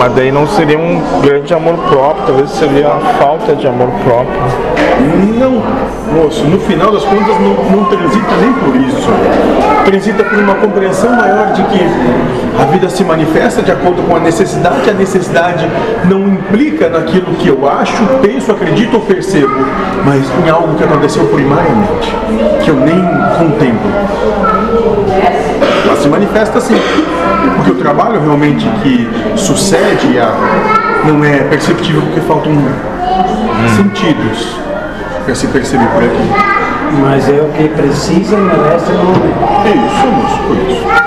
mas daí não seria um grande amor próprio, talvez seria a falta de amor próprio. Não, moço, no final das contas não, não transita nem por isso. Transita por uma compreensão maior de que a vida se manifesta de acordo com a necessidade, a necessidade não implica naquilo que eu acho, penso, acredito ou percebo, mas em algo que aconteceu primariamente, que eu nem contemplo. Se manifesta assim, porque o trabalho realmente que sucede a, não é perceptível porque faltam sentidos para se perceber por aqui. Mas é o que precisa e merece no momento. É isso, moço, por isso.